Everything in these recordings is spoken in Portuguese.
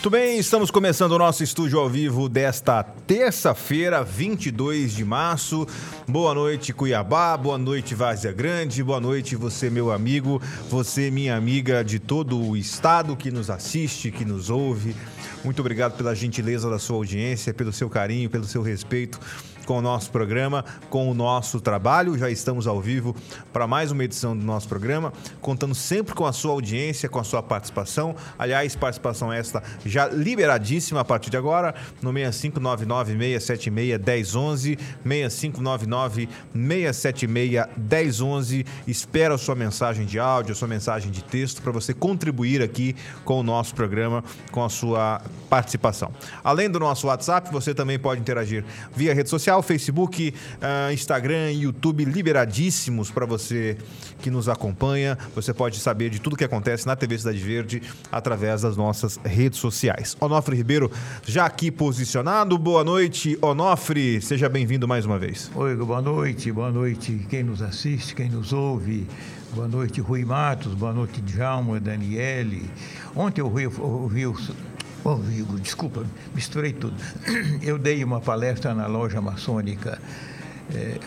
Muito bem, estamos começando o nosso estúdio ao vivo desta terça-feira, 22 de março. Boa noite, Cuiabá. Boa noite, Várzea Grande. Boa noite, você, meu amigo. Você, minha amiga de todo o estado que nos assiste, que nos ouve. Muito obrigado pela gentileza da sua audiência, pelo seu carinho, pelo seu respeito com o nosso programa, com o nosso trabalho. Já estamos ao vivo para mais uma edição do nosso programa, contando sempre com a sua audiência, com a sua participação. Aliás, participação esta já liberadíssima a partir de agora, no 6599-676-1011, 6599-676-1011. Espero a sua mensagem de áudio, a sua mensagem de texto para você contribuir aqui com o nosso programa, com a sua participação. Além do nosso WhatsApp, você também pode interagir via rede social Facebook, uh, Instagram, YouTube liberadíssimos para você que nos acompanha. Você pode saber de tudo que acontece na TV Cidade Verde através das nossas redes sociais. Onofre Ribeiro já aqui posicionado. Boa noite, Onofre. Seja bem-vindo mais uma vez. Oi, boa noite. Boa noite quem nos assiste, quem nos ouve. Boa noite, Rui Matos. Boa noite, Djalma, Daniele. Ontem eu ouvi, o Oh, Igor, desculpa, misturei tudo. Eu dei uma palestra na loja maçônica. É,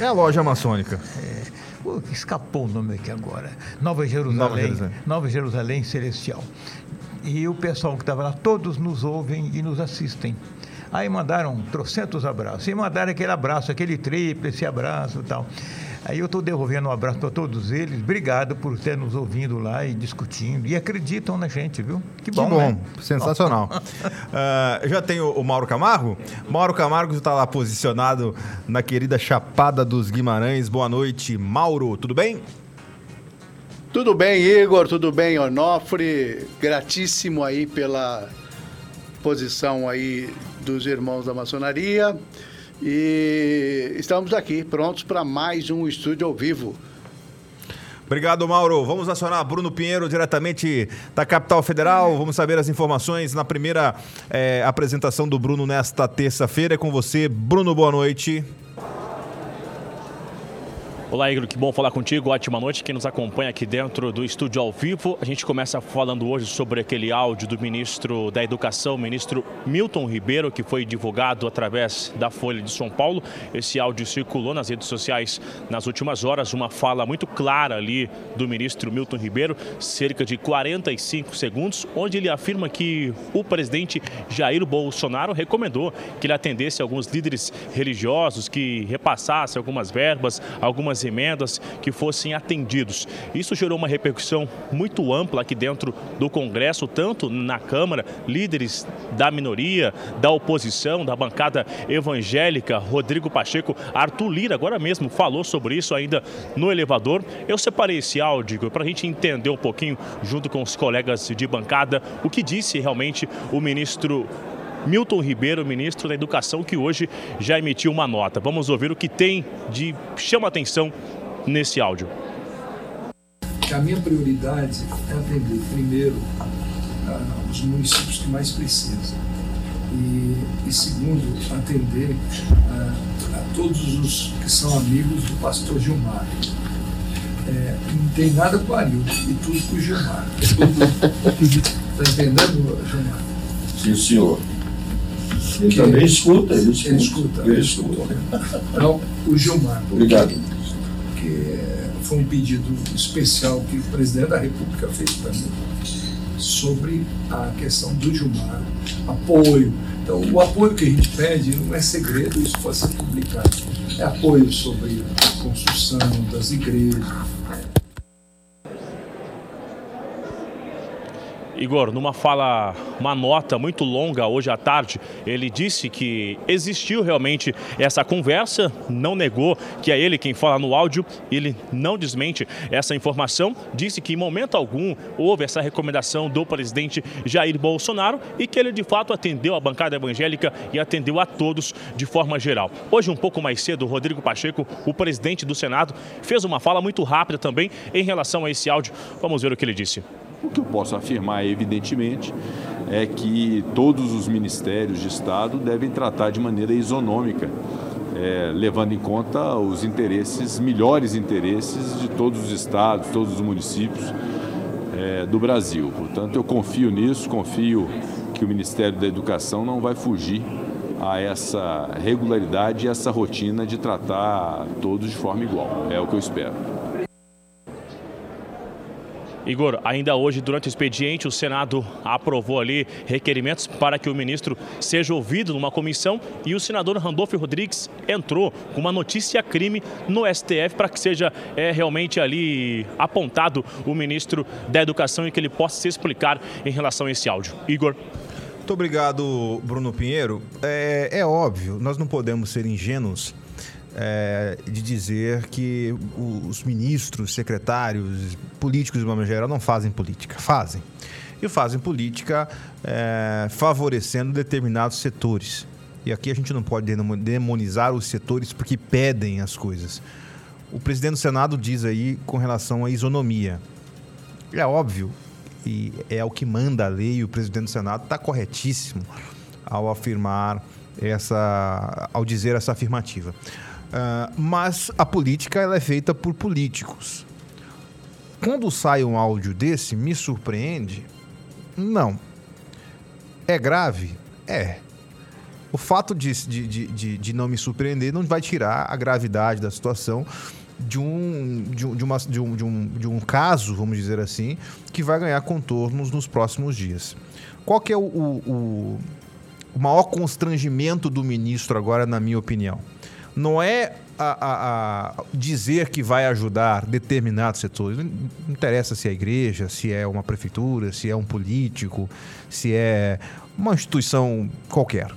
é a loja maçônica. É, escapou o nome aqui agora. Nova Jerusalém. Nova Jerusalém, Nova Jerusalém Celestial. E o pessoal que estava lá, todos nos ouvem e nos assistem. Aí mandaram trocentos abraços. E mandaram aquele abraço, aquele tríplice abraço e tal. Aí eu estou devolvendo um abraço para todos eles. Obrigado por ter nos ouvindo lá e discutindo. E acreditam na gente, viu? Que bom. Que bom, né? sensacional. uh, já tem o, o, Mauro Camargo. Mauro Camargo está lá posicionado na querida Chapada dos Guimarães. Boa noite, Mauro. Tudo bem? Tudo bem, Igor. Tudo bem, Onofre. Gratíssimo aí pela posição aí dos irmãos da maçonaria. E estamos aqui prontos para mais um estúdio ao vivo. Obrigado, Mauro. Vamos acionar Bruno Pinheiro, diretamente da capital federal. Vamos saber as informações na primeira é, apresentação do Bruno nesta terça-feira. É com você, Bruno. Boa noite. Olá, Igor, que bom falar contigo. Ótima noite. Quem nos acompanha aqui dentro do estúdio ao vivo. A gente começa falando hoje sobre aquele áudio do ministro da Educação, ministro Milton Ribeiro, que foi divulgado através da Folha de São Paulo. Esse áudio circulou nas redes sociais nas últimas horas. Uma fala muito clara ali do ministro Milton Ribeiro, cerca de 45 segundos, onde ele afirma que o presidente Jair Bolsonaro recomendou que ele atendesse alguns líderes religiosos, que repassasse algumas verbas, algumas emendas que fossem atendidos. Isso gerou uma repercussão muito ampla aqui dentro do Congresso, tanto na Câmara, líderes da minoria, da oposição, da bancada evangélica, Rodrigo Pacheco, Arthur Lira, agora mesmo falou sobre isso ainda no elevador. Eu separei esse áudio para a gente entender um pouquinho, junto com os colegas de bancada, o que disse realmente o ministro Milton Ribeiro, ministro da Educação, que hoje já emitiu uma nota. Vamos ouvir o que tem de chama atenção nesse áudio. A minha prioridade é atender primeiro os municípios que mais precisam e, e segundo atender a, a, todos os que são amigos do pastor Gilmar. É, não tem nada com o Arildo e tudo com o Gilmar. Está entendendo, Gilmar? Sim, senhor. Ele que também escuta, ele escuta. Ele escuta. Ele escuta. Então, o Gilmar. Obrigado. Que foi um pedido especial que o presidente da República fez para mim sobre a questão do Gilmar, apoio. Então, o apoio que a gente pede não é segredo, isso pode ser publicado. É apoio sobre a construção das igrejas, Igor, numa fala, uma nota muito longa hoje à tarde, ele disse que existiu realmente essa conversa, não negou que é ele quem fala no áudio, ele não desmente essa informação, disse que em momento algum houve essa recomendação do presidente Jair Bolsonaro e que ele de fato atendeu a bancada evangélica e atendeu a todos de forma geral. Hoje, um pouco mais cedo, Rodrigo Pacheco, o presidente do Senado, fez uma fala muito rápida também em relação a esse áudio. Vamos ver o que ele disse. O que eu posso afirmar, evidentemente, é que todos os ministérios de Estado devem tratar de maneira isonômica, é, levando em conta os interesses, melhores interesses de todos os estados, todos os municípios. é, do Brasil. Portanto, eu confio nisso, confio que o Ministério da Educação não vai fugir a essa regularidade e essa rotina de tratar todos de forma igual. É o que eu espero. Igor, ainda hoje, durante o expediente, o Senado aprovou ali requerimentos para que o ministro seja ouvido numa comissão e o senador Randolfo Rodrigues entrou com uma notícia crime no STF para que seja é, realmente ali apontado o ministro da Educação e que ele possa se explicar em relação a esse áudio. Igor. Muito obrigado, Bruno Pinheiro. É, é óbvio, nós não podemos ser ingênuos é, de dizer que os ministros, secretários, políticos de uma maneira geral não fazem política. Fazem. E fazem política é, favorecendo determinados setores. E aqui a gente não pode demonizar os setores porque pedem as coisas. O presidente do Senado diz aí com relação à isonomia. É óbvio, e é o que manda a lei, e o presidente do Senado está corretíssimo ao afirmar essa, ao dizer essa afirmativa. Uh, mas a política ela é feita por políticos. Quando sai um áudio desse, me surpreende? Não. É grave? É. O fato de, de, de, de, não me surpreender não vai tirar a gravidade da situação de um, de, um, de, uma, de, um, de, um, de um caso, vamos dizer assim, que vai ganhar contornos nos próximos dias. Qual que é o, o, o maior constrangimento do ministro agora, na minha opinião? Não é a, a, a, dizer que vai ajudar determinados setores. Não interessa se é a igreja, se é uma prefeitura, se é um político, se é uma instituição qualquer.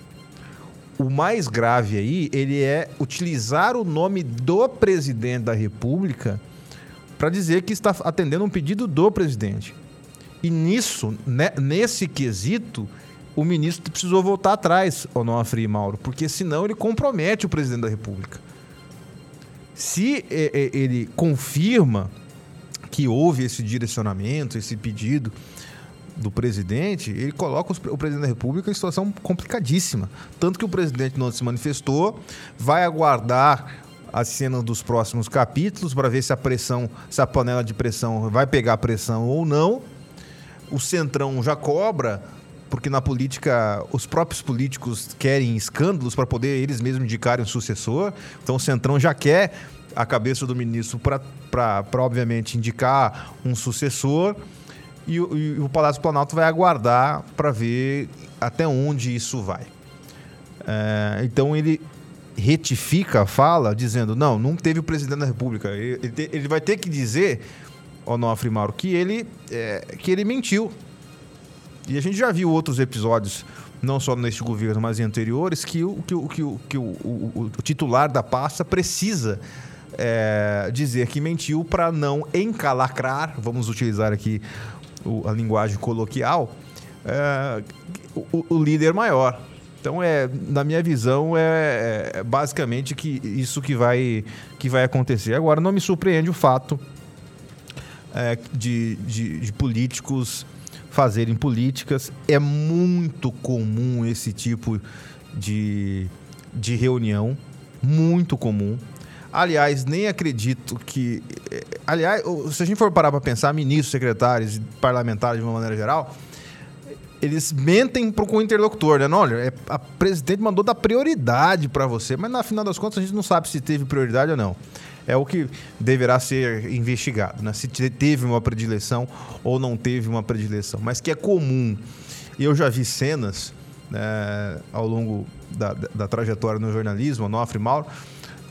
O mais grave aí, ele é utilizar o nome do presidente da República para dizer que está atendendo um pedido do presidente. E nisso, né, nesse quesito, o ministro precisou voltar atrás, Onofre e Mauro, porque senão ele compromete o presidente da República. Se é, é, ele confirma que houve esse direcionamento, esse pedido do presidente, ele coloca o presidente da República em situação complicadíssima. Tanto que o presidente não se manifestou, vai aguardar as cenas dos próximos capítulos para ver se a pressão, se a panela de pressão vai pegar pressão ou não. O Centrão já cobra porque na política os próprios políticos querem escândalos para poder eles mesmos indicarem um sucessor. Então o Centrão já quer a cabeça do ministro para, obviamente, indicar um sucessor. E, e, o Palácio Planalto vai aguardar para ver até onde isso vai. É, então ele retifica a fala dizendo: não, não teve o presidente da República. Ele, ele vai ter que dizer, Onofre Mauro, que ele, é, que ele mentiu e a gente já viu outros episódios, não só neste governo, mas em anteriores, que o, que o, que o, que o, o, o titular da pasta precisa é, dizer que mentiu para não encalacrar, vamos utilizar aqui a linguagem coloquial, é, o, líder maior. Então, é, na minha visão, é, é, basicamente que isso que vai, que vai acontecer. Agora, não me surpreende o fato é, de, de, de políticos fazerem políticas. É muito comum esse tipo de, de reunião, muito comum. Aliás, nem acredito que. Eh, aliás, se a gente for parar para pensar, ministros, secretários, parlamentares de uma maneira geral, eles mentem para o interlocutor, né? Não, olha, é, a presidente mandou dar prioridade para você, mas na final das contas a gente não sabe se teve prioridade ou não é o que deverá ser investigado, né? se teve uma predileção ou não teve uma predileção. Mas que é comum. Eu já vi cenas né, ao longo da, da, da, trajetória no jornalismo, Onofre Mauro,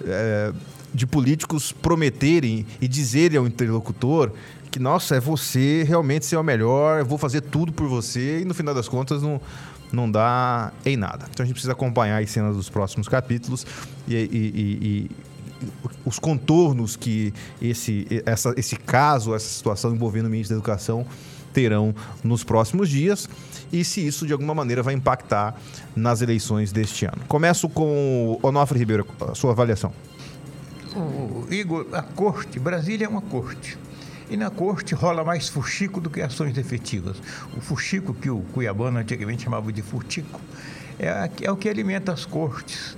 é, de políticos prometerem e dizerem ao interlocutor que, nossa, é você realmente ser o melhor, eu vou fazer tudo por você, e no final das contas não, não dá em nada. Então a gente precisa acompanhar as cenas dos próximos capítulos e, e, e, os contornos que esse, essa, esse caso, essa situação envolvendo o ministro da Educação terão nos próximos dias e se isso de alguma maneira vai impactar nas eleições deste ano. Começo com Onofre Ribeiro, a sua avaliação. O Igor, a corte, Brasília é uma corte. E na corte rola mais fuxico do que ações efetivas. O fuxico, que o Cuiabano antigamente chamava de furtico, é, é o que alimenta as cortes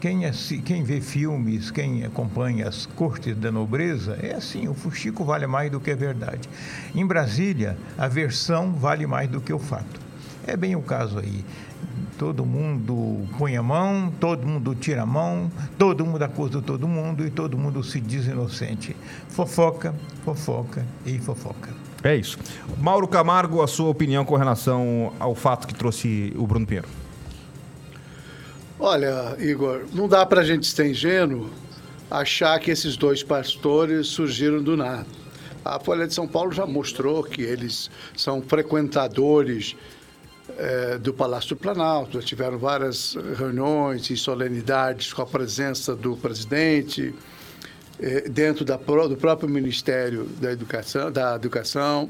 quem, é, quem vê filmes, quem acompanha as cortes da nobreza, é assim, o fuxico vale mais do que a verdade. Em Brasília, a versão vale mais do que o fato. É bem o caso aí. Todo mundo põe a mão, todo mundo tira a mão, todo mundo acusa todo mundo e todo mundo se diz inocente. Fofoca, fofoca e fofoca. É isso. Mauro Camargo, a sua opinião com relação ao fato que trouxe o Bruno Pinheiro? Olha, Igor, não dá para a gente ser ingênuo achar que esses dois pastores surgiram do nada. A Folha de São Paulo já mostrou que eles são frequentadores é, do Palácio do Planalto, já tiveram várias reuniões e solenidades com a presença do presidente, é, dentro da, do próprio Ministério da Educação, da Educação.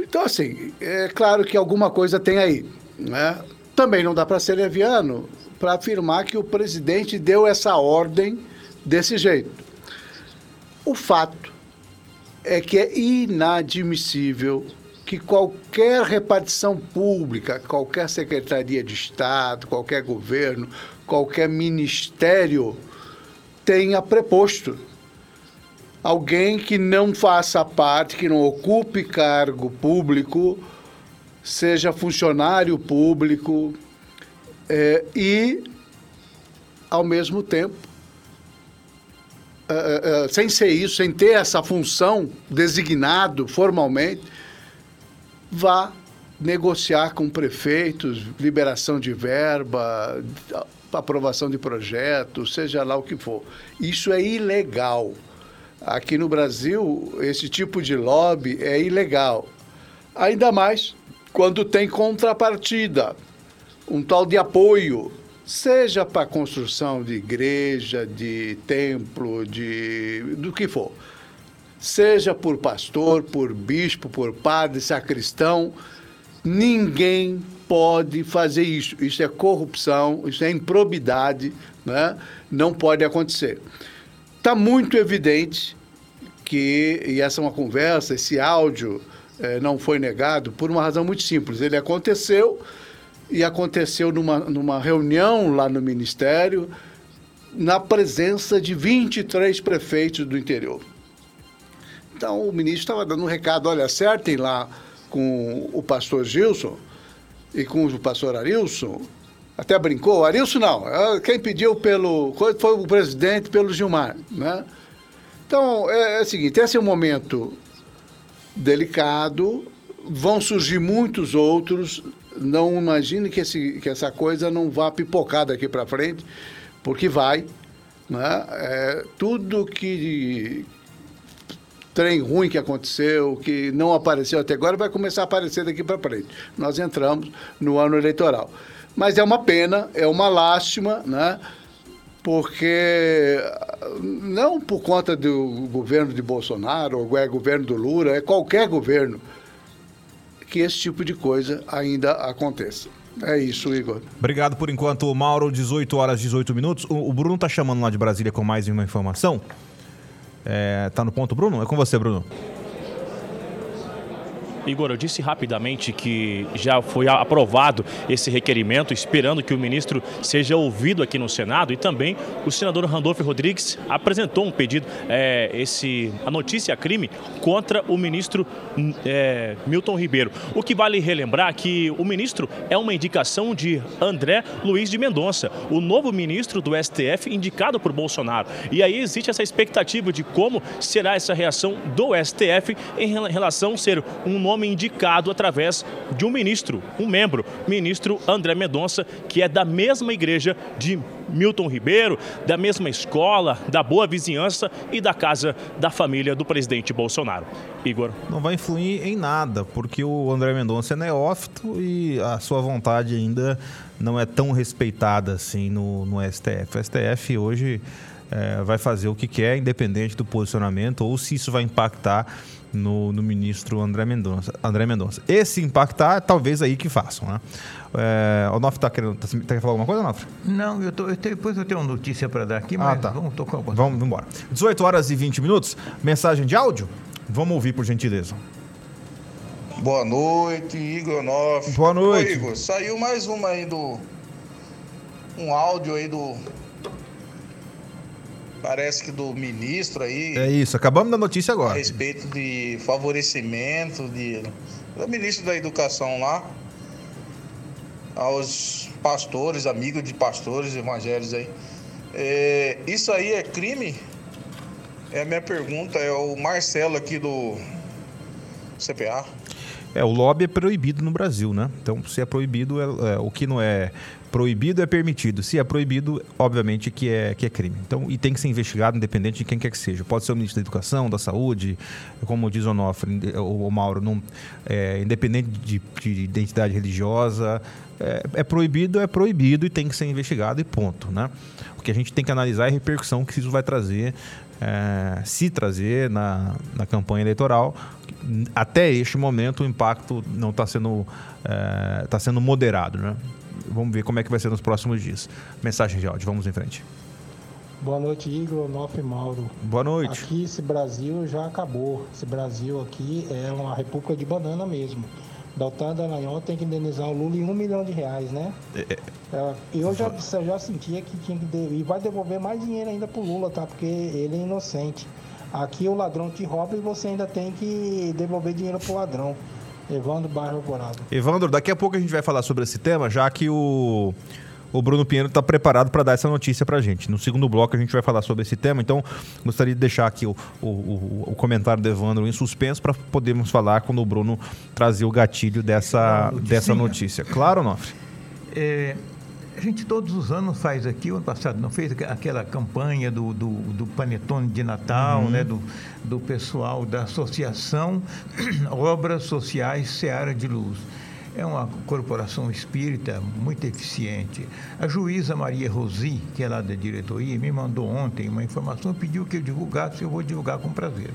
Então, assim, é claro que alguma coisa tem aí. Né? Também não dá para ser leviano para afirmar que o presidente deu essa ordem desse jeito. O fato é que é inadmissível que qualquer repartição pública, qualquer secretaria de Estado, qualquer governo, qualquer ministério tenha preposto alguém que não faça parte, que não ocupe cargo público, seja funcionário público, é, e, ao mesmo tempo, é, é, sem ser isso, sem ter essa função designado formalmente, vá negociar com prefeitos, liberação de verba, aprovação de projetos, seja lá o que for. Isso é ilegal. Aqui no Brasil, esse tipo de lobby é ilegal. Ainda mais quando tem contrapartida um tal de apoio, seja para a construção de igreja, de templo, de do que for. Seja por pastor, por bispo, por padre, sacristão, ninguém pode fazer isso. Isso é corrupção, isso é improbidade, né? não pode acontecer. Está muito evidente que, e essa é uma conversa, esse áudio eh, não foi negado por uma razão muito simples. Ele aconteceu e aconteceu numa, numa reunião lá no Ministério, na presença de 23 prefeitos do interior. Então o ministro estava dando um recado: olha, acertem lá com o pastor Gilson e com o pastor Arilson. Até brincou, Arilson não, é, quem pediu pelo. foi o presidente pelo Gilmar. Né? Então é, é o seguinte: esse é um momento delicado, vão surgir muitos outros não imagine que, esse, que essa coisa não vá pipocar daqui para frente, porque vai. Né? É, tudo que trem ruim que aconteceu, que não apareceu até agora, vai começar a aparecer daqui para frente. Nós entramos no ano eleitoral. Mas é uma pena, é uma lástima, né? porque não por conta do governo de Bolsonaro, ou é governo do Lula, é qualquer governo que esse tipo de coisa ainda aconteça. É isso, Igor. Obrigado por enquanto, Mauro. 18 horas 18 minutos. O, Bruno tá chamando lá de Brasília com mais uma informação. É, tá no ponto, Bruno? É com você, Bruno. Igor, eu disse rapidamente que já foi aprovado esse requerimento, esperando que o ministro seja ouvido aqui no Senado e também o senador Randolfo Rodrigues apresentou um pedido, é, esse, a notícia crime contra o ministro é, Milton Ribeiro. O que vale relembrar que o ministro é uma indicação de André Luiz de Mendonça, o novo ministro do STF indicado por Bolsonaro. E aí existe essa expectativa de como será essa reação do STF em relação a ser um novo nome indicado através de um ministro, um membro, ministro André Mendonça, que é da mesma igreja de Milton Ribeiro, da mesma escola, da boa vizinhança e da casa da família do presidente Bolsonaro. Igor. Não vai influir em nada, porque o André Mendonça é neófito e a sua vontade ainda não é tão respeitada assim no, no STF. O STF hoje é, vai fazer o que quer, independente do posicionamento, ou se isso vai impactar no, no ministro André Mendonça, André Mendonça. Esse impactar, talvez aí que façam, né? É, o Nof está querendo, tá, quer falar alguma coisa, Nof? Não, eu tô, eu tenho, depois eu tenho uma notícia para dar aqui, ah, mas ah, tá. vamos tocar um Vamos embora. 18 horas e 20 minutos, mensagem de áudio? Vamos ouvir, por gentileza. Boa noite, Igor Nof. Boa noite. Ô, Igor, saiu mais uma aí do... um áudio aí do parece que do ministro aí. É isso, acabamos da notícia agora. A respeito de favorecimento de, do ministro da Educação lá, aos pastores, amigos de pastores evangélicos aí. É, isso aí é crime? É a minha pergunta, é o Marcelo aqui do CPA. É, o lobby é proibido no Brasil, né? Então, se é proibido, é, é, o que não é proibido é permitido. Se é proibido, obviamente que é, que é crime. Então, e tem que ser investigado independente de quem quer que seja. Pode ser o ministro da Educação, da Saúde, como diz o Onofre, o, o Mauro, não, é, independente de, de, identidade religiosa. É, é, proibido, é proibido e tem que ser investigado e ponto, né? O que a gente tem que analisar é a repercussão que isso vai trazer é, se trazer na, na campanha eleitoral. Até este momento o impacto não está sendo, é, tá sendo moderado. Né? Vamos ver como é que vai ser nos próximos dias. Mensagem de áudio, vamos em frente. Boa noite, Igor, Nof Mauro. Boa noite. Aqui esse Brasil já acabou. Esse Brasil aqui é uma república de banana mesmo. Daltan Dallagnol tem que indenizar o Lula em um milhão de reais, né? É, é. eu já, já sentia que tinha que devolver, e vai devolver mais dinheiro ainda pro Lula, tá? Porque ele é inocente. Aqui o ladrão te rouba e você ainda tem que devolver dinheiro pro ladrão. Evandro Bairro Alvorada. Evandro, daqui a pouco a gente vai falar sobre esse tema, já que o o Bruno Pinheiro está preparado para dar essa notícia para a gente. No segundo bloco a gente vai falar sobre esse tema, então gostaria de deixar aqui o, o, o, o comentário do Evandro em suspenso para podermos falar quando o Bruno trazer o gatilho dessa, dessa notícia. Claro, Nofre? É, gente todos os anos faz aqui, o ano passado não fez aquela campanha do, do, do panetone de Natal, uhum. né, do, do pessoal da Associação Obras Sociais Seara de Luz é uma corporação espírita muito eficiente. A juíza Maria Rosi, que é lá da diretoria, me mandou ontem uma informação, pediu que eu divulgasse, eu vou divulgar com prazer.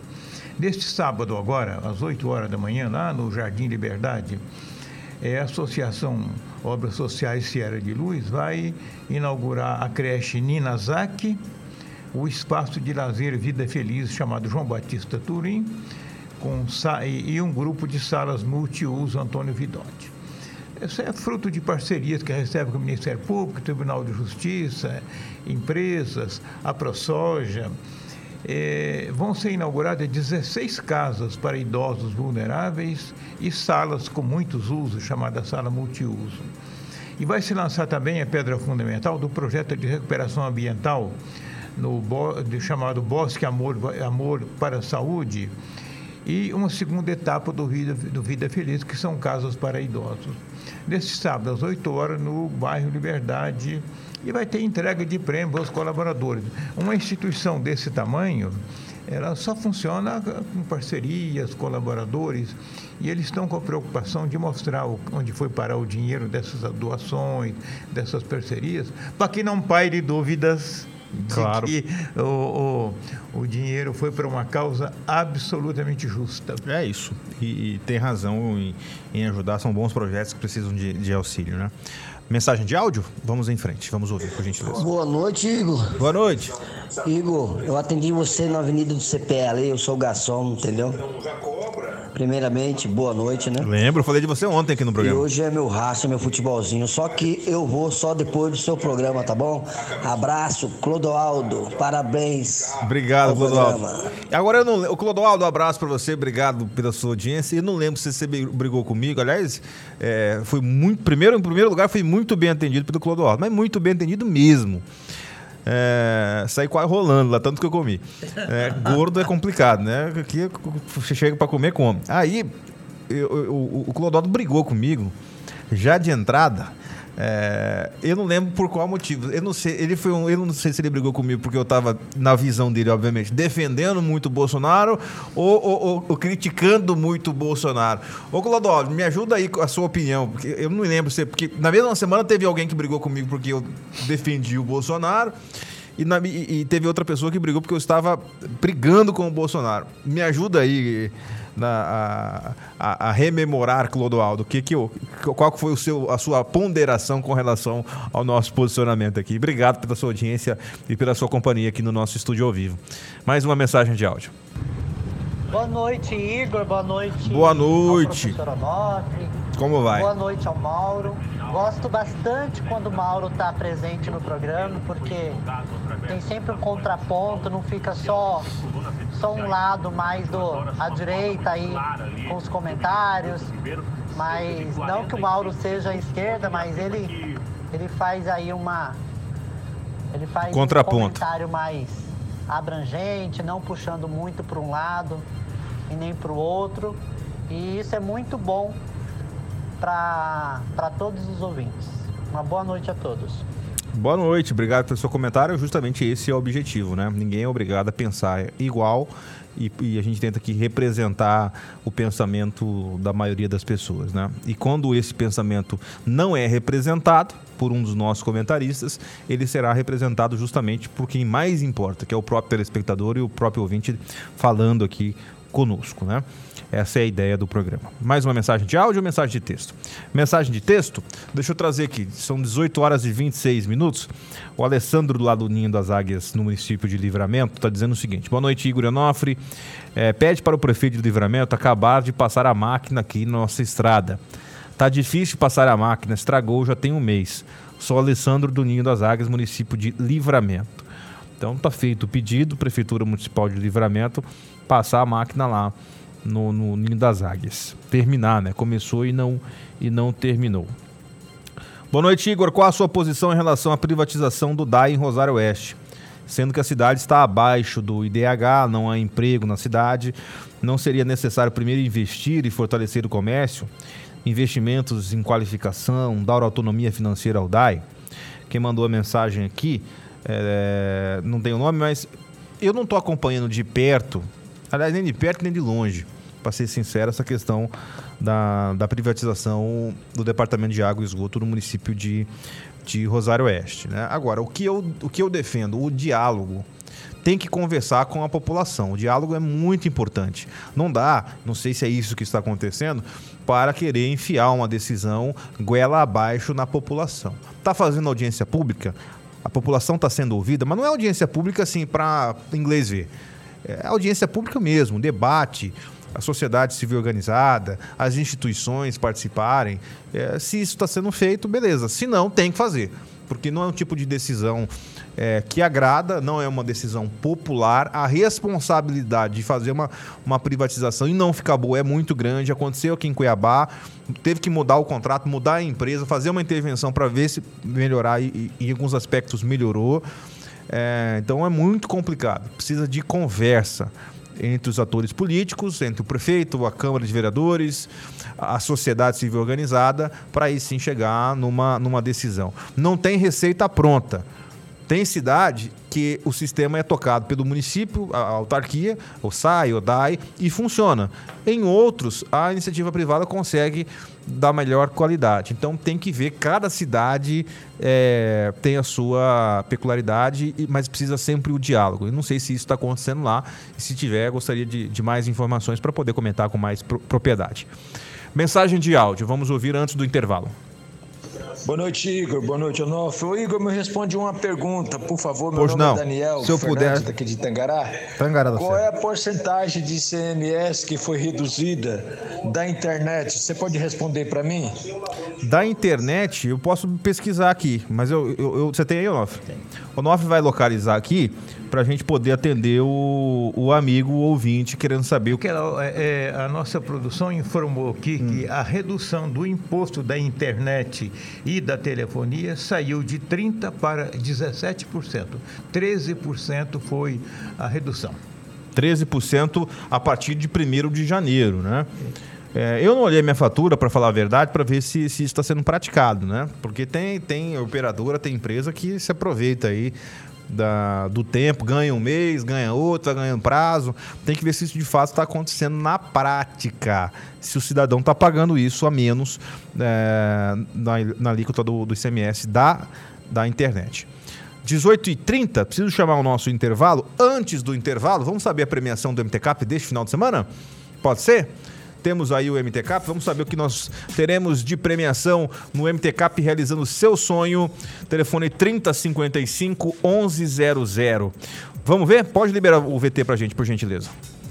Neste sábado agora, às 8 horas da manhã, lá no Jardim Liberdade, é, a Associação Obras Sociais Sierra de Luz vai inaugurar a creche Ninazaki, o espaço de lazer Vida Feliz chamado João Batista Turim, com, e um grupo de salas multiuso Antônio Vidotti. Isso é fruto de parcerias que recebe com o Ministério Público, Tribunal de Justiça, empresas, a ProSoja. É, vão ser inauguradas 16 casas para idosos vulneráveis e salas com muitos usos, chamada sala multiuso. E vai se lançar também a pedra fundamental do projeto de recuperação ambiental no chamado Bosque Amor, Amor para a Saúde, e uma segunda etapa do Vida, do Vida Feliz, que são casas para idosos. Neste sábado, às 8 horas, no bairro Liberdade, e vai ter entrega de prêmio aos colaboradores. Uma instituição desse tamanho, ela só funciona com parcerias, colaboradores, e eles estão com a preocupação de mostrar onde foi parar o dinheiro dessas doações, dessas parcerias, para que não paire dúvidas claro. que o, o, o dinheiro foi para uma causa absolutamente justa. É isso. E, e tem razão em, em, ajudar. São bons projetos que precisam de, de auxílio, né? Mensagem de áudio? Vamos em frente, vamos ouvir, por gentileza. Boa noite, Igor. Boa noite. Igor, eu atendi você na Avenida do CPL, eu sou garçom, entendeu? Primeiramente, boa noite, né? Lembro, falei de você ontem aqui no programa. E hoje é meu raça, meu futebolzinho. Só que eu vou só depois do seu programa, tá bom? Abraço, Clodoaldo. Parabéns. Obrigado, Clodoaldo. Agora eu não. O Clodoaldo, um abraço para você, obrigado pela sua audiência. Eu não lembro se você brigou comigo. Aliás, é, foi muito. Primeiro, em primeiro lugar, fui muito bem atendido pelo Clodoaldo, mas muito bem atendido mesmo. É, saí quase rolando lá, tanto que eu comi. É, gordo é complicado, né? Aqui você chega para comer, come. Aí eu, eu, o, o Clodoaldo brigou comigo, já de entrada. É, eu não lembro por qual motivo. Eu não sei, ele foi um, eu não sei se ele brigou comigo porque eu estava na visão dele, obviamente, defendendo muito o Bolsonaro ou, ou, ou, criticando muito o Bolsonaro. Ô Clodoaldo, me ajuda aí com a sua opinião, porque eu não lembro se porque na mesma semana teve alguém que brigou comigo porque eu defendi o Bolsonaro. E, na, e, e teve outra pessoa que brigou porque eu estava brigando com o Bolsonaro. Me ajuda aí na, a, a, rememorar, Clodoaldo, que, que, qual foi o seu, a sua ponderação com relação ao nosso posicionamento aqui. Obrigado pela sua audiência e pela sua companhia aqui no nosso estúdio ao vivo. Mais uma mensagem de áudio. Boa noite, Igor. Boa noite. Boa noite. Como vai? Boa noite ao Mauro. Gosto bastante quando o Mauro está presente no programa, porque tem sempre um contraponto, não fica só, só um lado mais do à direita aí com os comentários. Mas não que o Mauro seja à esquerda, mas ele, ele faz aí uma. Ele faz Contraponto. um comentário mais abrangente, não puxando muito para um lado e nem para o outro. E isso é muito bom para todos os ouvintes. Uma boa noite a todos. Boa noite, obrigado pelo seu comentário. Justamente esse é o objetivo, né? Ninguém é obrigado a pensar igual e, e, a gente tenta aqui representar o pensamento da maioria das pessoas, né? E quando esse pensamento não é representado por um dos nossos comentaristas, ele será representado justamente por quem mais importa, que é o próprio telespectador e o próprio ouvinte falando aqui conosco, né? Essa é a ideia do programa. Mais uma mensagem de áudio ou mensagem de texto? Mensagem de texto, deixa eu trazer aqui, são 18 horas e 26 minutos. O Alessandro, lado do Ninho das Águias, no município de Livramento, está dizendo o seguinte: Boa noite, Igor Onofre. É, pede para o prefeito de Livramento acabar de passar a máquina aqui na nossa estrada. Tá difícil passar a máquina, estragou já tem um mês. Sou Alessandro do Ninho das Águias, município de Livramento. Então tá feito o pedido, Prefeitura Municipal de Livramento, passar a máquina lá no, no Ninho das Águias. Terminar, né? Começou e não, e não terminou. Boa noite, Igor. Qual a sua posição em relação à privatização do DAI em Rosário Oeste? Sendo que a cidade está abaixo do IDH, não há emprego na cidade, não seria necessário primeiro investir e fortalecer o comércio? Investimentos em qualificação, dar autonomia financeira ao DAI? Quem mandou a mensagem aqui, é, não tem o nome, mas eu não estou acompanhando de perto, aliás, nem de perto nem de longe, para ser sincero, essa questão da, da privatização do Departamento de Água e Esgoto no município de, de Rosário Oeste. Né? Agora, o que, eu, o que eu defendo? O diálogo tem que conversar com a população. O diálogo é muito importante. Não dá, não sei se é isso que está acontecendo, para querer enfiar uma decisão goela abaixo na população. Está fazendo audiência pública? A população está sendo ouvida, mas não é audiência pública assim para inglês ver. É audiência pública mesmo, debate, a sociedade civil organizada, as instituições participarem. É, se isso está sendo feito, beleza. Se não, tem que fazer. Porque não é um tipo de decisão é, que agrada, não é uma decisão popular. A responsabilidade de fazer uma, uma privatização e não ficar boa é muito grande. Aconteceu aqui em Cuiabá, teve que mudar o contrato, mudar a empresa, fazer uma intervenção para ver se melhorar e, e, em alguns aspectos melhorou. É, então é muito complicado. Precisa de conversa entre os atores políticos, entre o prefeito, a Câmara de Vereadores, a sociedade civil organizada, para aí sim chegar numa, numa decisão. Não tem receita pronta. Tem cidade que o sistema é tocado pelo município, a autarquia, o SAI, o DAI, e funciona. Em outros, a iniciativa privada consegue dar melhor qualidade. Então tem que ver, cada cidade é, tem a sua peculiaridade, mas precisa sempre o diálogo. Eu não sei se isso está acontecendo lá, se tiver, gostaria de, de mais informações para poder comentar com mais propriedade. Mensagem de áudio, vamos ouvir antes do intervalo. Boa noite, Igor. Boa noite, Onofre. O Igor me responde uma pergunta, por favor. Meu pois nome não. é Daniel Se eu Fernandes, puder... daqui de Tangará. Tangará da Qual é a porcentagem de CMS que foi reduzida da internet? Você pode responder para mim? Da internet, eu posso pesquisar aqui, mas eu, eu, eu você tem aí, Onofre? Tem. O Onofre vai localizar aqui para a gente poder atender o, o amigo o ouvinte querendo saber o que. É, a nossa produção informou aqui hum. que a redução do imposto da internet e da telefonia saiu de 30% para 17%. 13% foi a redução. 13% a partir de 1 de janeiro, né? É, eu não olhei minha fatura, para falar a verdade, para ver se, se isso está sendo praticado, né? Porque tem, tem operadora, tem empresa que se aproveita aí da, do tempo, ganha um mês, ganha outro, vai ganhando prazo. Tem que ver se isso de fato está acontecendo na prática. Se o cidadão está pagando isso a menos é, na, na alíquota do, do ICMS da, da internet. 18h30, preciso chamar o nosso intervalo. Antes do intervalo, vamos saber a premiação do MTCAP deste final de semana? Pode ser? Temos aí o MTCap. Vamos saber o que nós teremos de premiação no MTCap realizando seu sonho. Telefone 3055 1100. Vamos ver? Pode liberar o VT pra gente, por gentileza.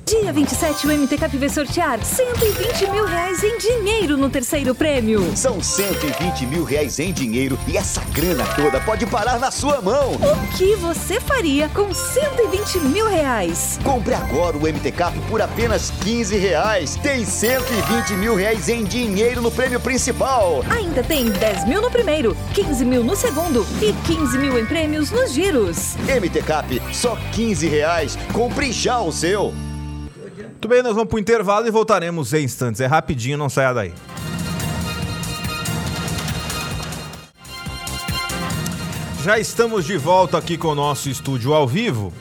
Dia 27, o MTCap vai sortear 120 mil reais em dinheiro no terceiro prêmio. São 120 mil reais em dinheiro e essa grana toda pode parar na sua mão. O que você faria com 120 mil reais? Compre agora o MTCap por apenas 15 reais. Tem 120 mil reais em dinheiro no prêmio principal. Ainda tem 10 mil no primeiro, 15 mil no segundo e 15 mil em prêmios nos giros. MTCap, só 15 reais. Compre já o seu. Muito bem, nós vamos para o intervalo e voltaremos em instantes. É rapidinho, não saia daí. Já estamos de volta aqui com o nosso estúdio ao vivo.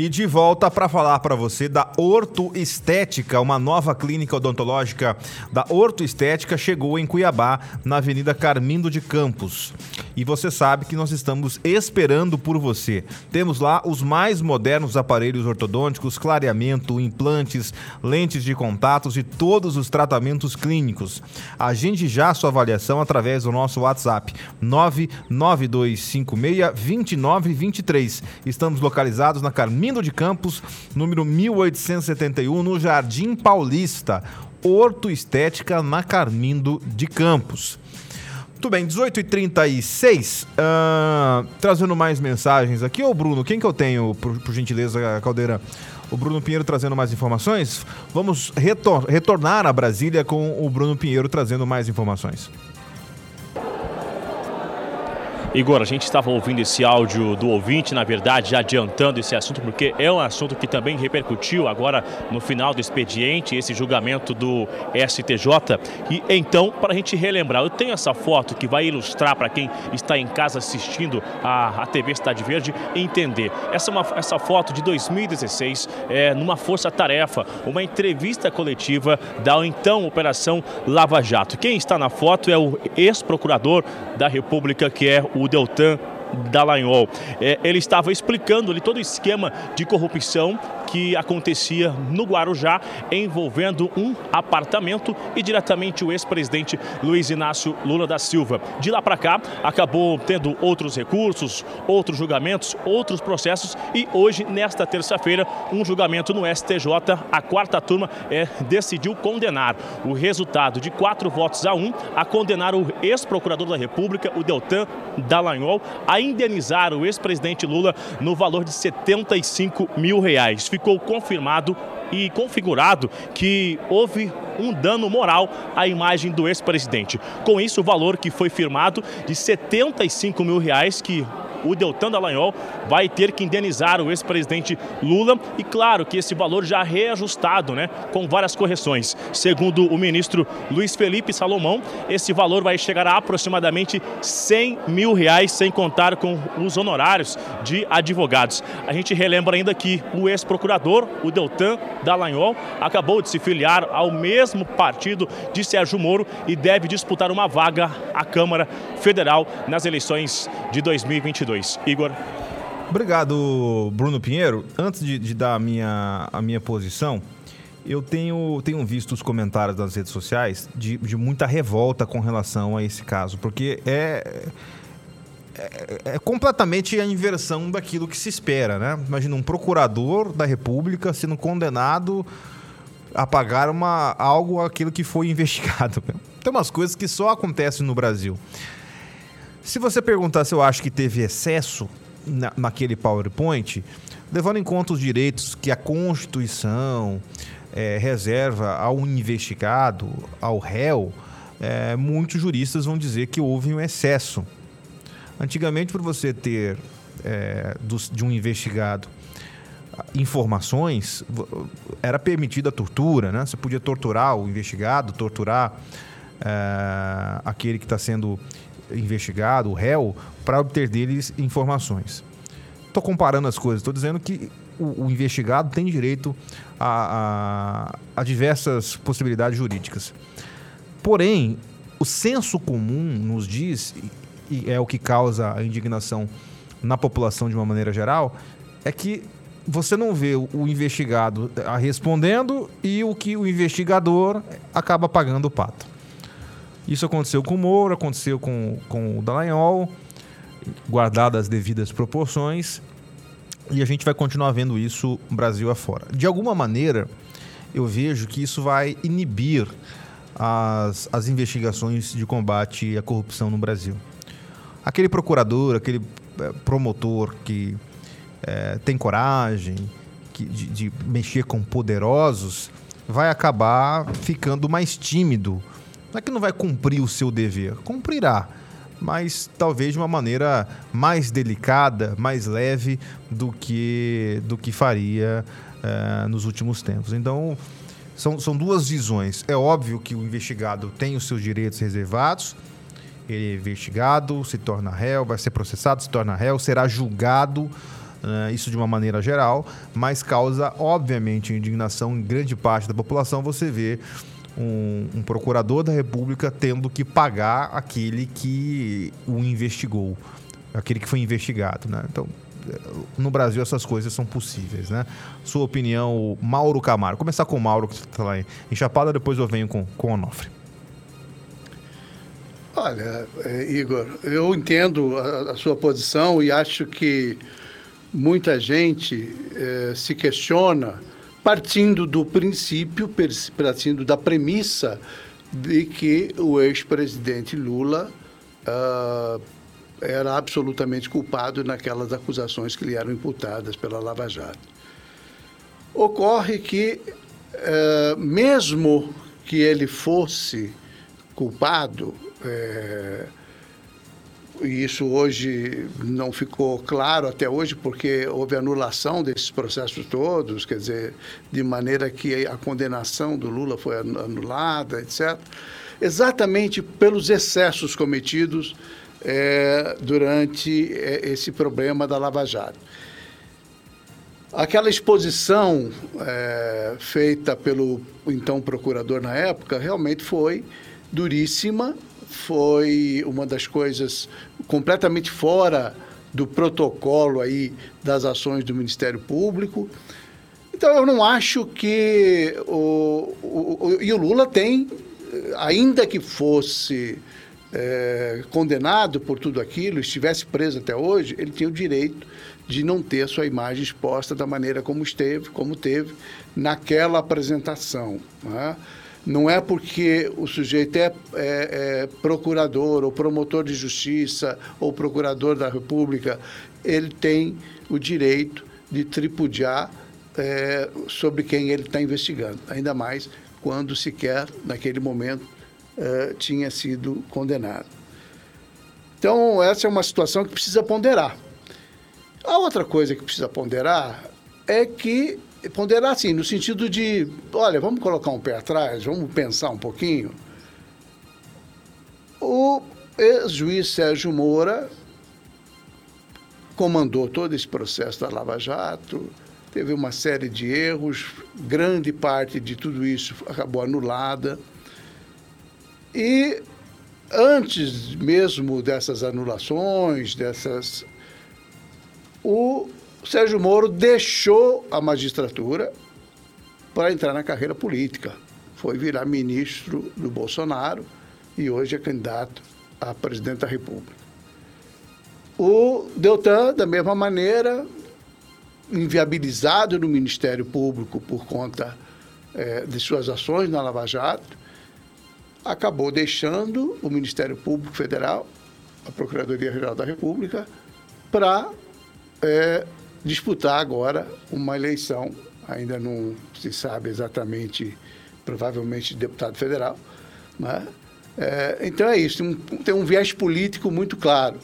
E de volta para falar para você da Orto Estética, uma nova clínica odontológica da Orto Estética chegou em Cuiabá, na Avenida Carmindo de Campos. E você sabe que nós estamos esperando por você. Temos lá os mais modernos aparelhos ortodônticos, clareamento, implantes, lentes de contatos e todos os tratamentos clínicos. Agende já sua avaliação através do nosso WhatsApp 99256 2923. Estamos localizados na Carmindo Armindo de Campos, número 1871, no Jardim Paulista. Orto Estética na Carmindo de Campos. Muito bem, 18h36. Uh, trazendo mais mensagens aqui. Ô, Bruno, quem que eu tenho, por, por gentileza, Caldeira? O Bruno Pinheiro trazendo mais informações. Vamos retor retornar a Brasília com o Bruno Pinheiro trazendo mais informações. Igor, a gente estava ouvindo esse áudio do ouvinte, na verdade, adiantando esse assunto, porque é um assunto que também repercutiu agora no final do expediente, esse julgamento do STJ. E então, para a gente relembrar, eu tenho essa foto que vai ilustrar para quem está em casa assistindo a, a TV Cidade Verde entender. Essa, é uma, essa foto de 2016, é, numa força-tarefa, uma entrevista coletiva da então Operação Lava Jato. Quem está na foto é o ex-procurador da República, que é o o Deltan Dallagnol. É, ele estava explicando ali todo o esquema de corrupção que acontecia no Guarujá, envolvendo um apartamento e diretamente o ex-presidente Luiz Inácio Lula da Silva. De lá para cá, acabou tendo outros recursos, outros julgamentos, outros processos e hoje, nesta terça-feira, um julgamento no STJ. A quarta turma é, decidiu condenar o resultado de quatro votos a um a condenar o ex-procurador da República, o Deltan Dallagnol, a indenizar o ex-presidente Lula no valor de 75 mil reais ficou confirmado e configurado que houve um dano moral à imagem do ex-presidente. Com isso, o valor que foi firmado de 75 mil reais que o Deltan Dallagnol vai ter que indenizar o ex-presidente Lula e claro que esse valor já reajustado, né, com várias correções. Segundo o ministro Luiz Felipe Salomão, esse valor vai chegar a aproximadamente 100 mil reais, sem contar com os honorários de advogados. A gente relembra ainda que o ex-procurador, o Deltan Dallagnol, acabou de se filiar ao mesmo partido de Sérgio Moro e deve disputar uma vaga à Câmara Federal nas eleições de 2022. 2022. Igor. Obrigado, Bruno Pinheiro. Antes de, de dar a minha, a minha posição, eu tenho, tenho visto os comentários das redes sociais de, de muita revolta com relação a esse caso, porque é, é, é, completamente a inversão daquilo que se espera, né? Imagina um procurador da República sendo condenado a pagar uma, algo aquilo que foi investigado. Tem umas coisas que só acontecem no Brasil. Se você perguntar se eu acho que teve excesso na, naquele PowerPoint, levando em conta os direitos que a Constituição é, reserva ao investigado, ao réu, é, muitos juristas vão dizer que houve um excesso. Antigamente, para você ter é, de um investigado informações, era permitida a tortura, né? Você podia torturar o investigado, torturar é, aquele que está sendo investigado, o réu, para obter deles informações. Estou comparando as coisas, estou dizendo que o, o, investigado tem direito a, a, a diversas possibilidades jurídicas. Porém, o senso comum nos diz, e é o que causa a indignação na população de uma maneira geral, é que você não vê o investigado respondendo e o que o investigador acaba pagando o pato. Isso aconteceu com o Moro, aconteceu com, com o Dallagnol, guardadas as devidas proporções. E a gente vai continuar vendo isso Brasil afora. De alguma maneira, eu vejo que isso vai inibir as, as investigações de combate à corrupção no Brasil. Aquele procurador, aquele é, promotor que é, tem coragem que, de, de mexer com poderosos, vai acabar ficando mais tímido. Não é que não vai cumprir o seu dever, cumprirá, mas talvez de uma maneira mais delicada, mais leve do que, do que faria é, nos últimos tempos. Então, são, são duas visões. É óbvio que o investigado tem os seus direitos reservados, ele é investigado, se torna réu, vai ser processado, se torna réu, será julgado Uh, isso de uma maneira geral, mas causa, obviamente, indignação em grande parte da população. Você vê um, um, procurador da República tendo que pagar aquele que o investigou, aquele que foi investigado. Né? Então, no Brasil essas coisas são possíveis, né? Sua opinião, Mauro Camargo. Começar com o Mauro, que está lá em Chapada, depois eu venho com, com o Onofre. Olha, é, Igor, eu entendo a, a, sua posição e acho que muita gente é, se questiona partindo do princípio, partindo da premissa de que o ex-presidente Lula uh, era absolutamente culpado naquelas acusações que lhe eram imputadas pela Lava Jato. Ocorre que, uh, mesmo que ele fosse culpado, uh, e isso hoje não ficou claro até hoje, porque houve anulação desses processos todos, quer dizer, de maneira que a condenação do Lula foi anulada, etc. Exatamente pelos excessos cometidos é, durante é, esse problema da Lava Jato. Aquela exposição é, feita pelo então procurador na época realmente foi duríssima foi uma das coisas completamente fora do protocolo aí das ações do Ministério Público. Então eu não acho que o, o, o e o Lula tem, ainda que fosse é, condenado por tudo aquilo, estivesse preso até hoje, ele tinha o direito de não ter sua imagem exposta da maneira como esteve, como teve naquela apresentação. Né? Não é porque o sujeito é, é, é, procurador ou promotor de justiça ou procurador da República, ele tem o direito de tripudiar é, sobre quem ele está investigando, ainda mais quando sequer, naquele momento, é, tinha sido condenado. Então, essa é uma situação que precisa ponderar. A outra coisa que precisa ponderar é que ponderar assim, no sentido de, olha, vamos colocar um pé atrás, vamos pensar um pouquinho. O ex-juiz Sérgio Moura comandou todo esse processo da Lava Jato, teve uma série de erros, grande parte de tudo isso acabou anulada. E antes mesmo dessas anulações, dessas. O o Sérgio Moro deixou a magistratura para entrar na carreira política. Foi virar ministro do Bolsonaro e hoje é candidato a presidente da República. O Deltan, da mesma maneira, inviabilizado no Ministério Público por conta é, de suas ações na Lava Jato, acabou deixando o Ministério Público Federal, a Procuradoria-Geral da República, para é, disputar agora uma eleição, ainda não se sabe exatamente, provavelmente deputado federal. Né? É, então é isso, tem um, tem um, viés político muito claro.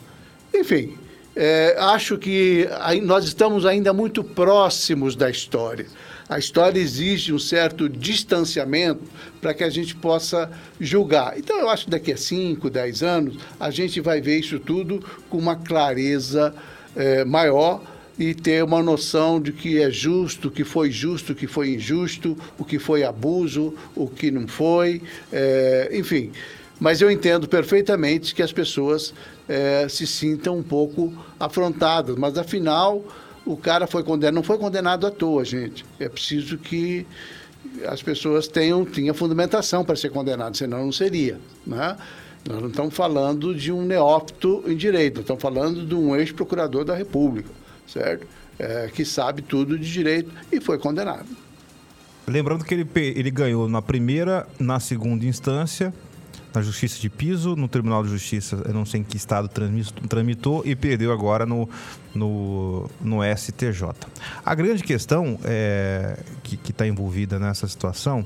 Enfim, é, acho que nós estamos ainda muito próximos da história. A história exige um certo distanciamento para que a gente possa julgar. Então, eu acho que daqui a 5, 10 anos, a gente vai ver isso tudo com uma clareza é, maior e ter uma noção de que é justo, que foi justo, que foi injusto, o que foi abuso, o que não foi, é, enfim. Mas eu entendo perfeitamente que as pessoas é, se sintam um pouco afrontadas, mas afinal o cara foi condenado, não foi condenado à toa, gente. É preciso que as pessoas tenham tinha fundamentação para ser condenado, senão não seria, né? Nós não estamos falando de um neófito em direito, estamos falando de um ex-procurador da República certo? é, que sabe tudo de direito e foi condenado. Lembrando que ele, ele ganhou na primeira, na segunda instância, na Justiça de Piso, no Tribunal de Justiça, eu não sei em que estado tramitou, e perdeu agora no, no, no STJ. A grande questão é, que está envolvida nessa situação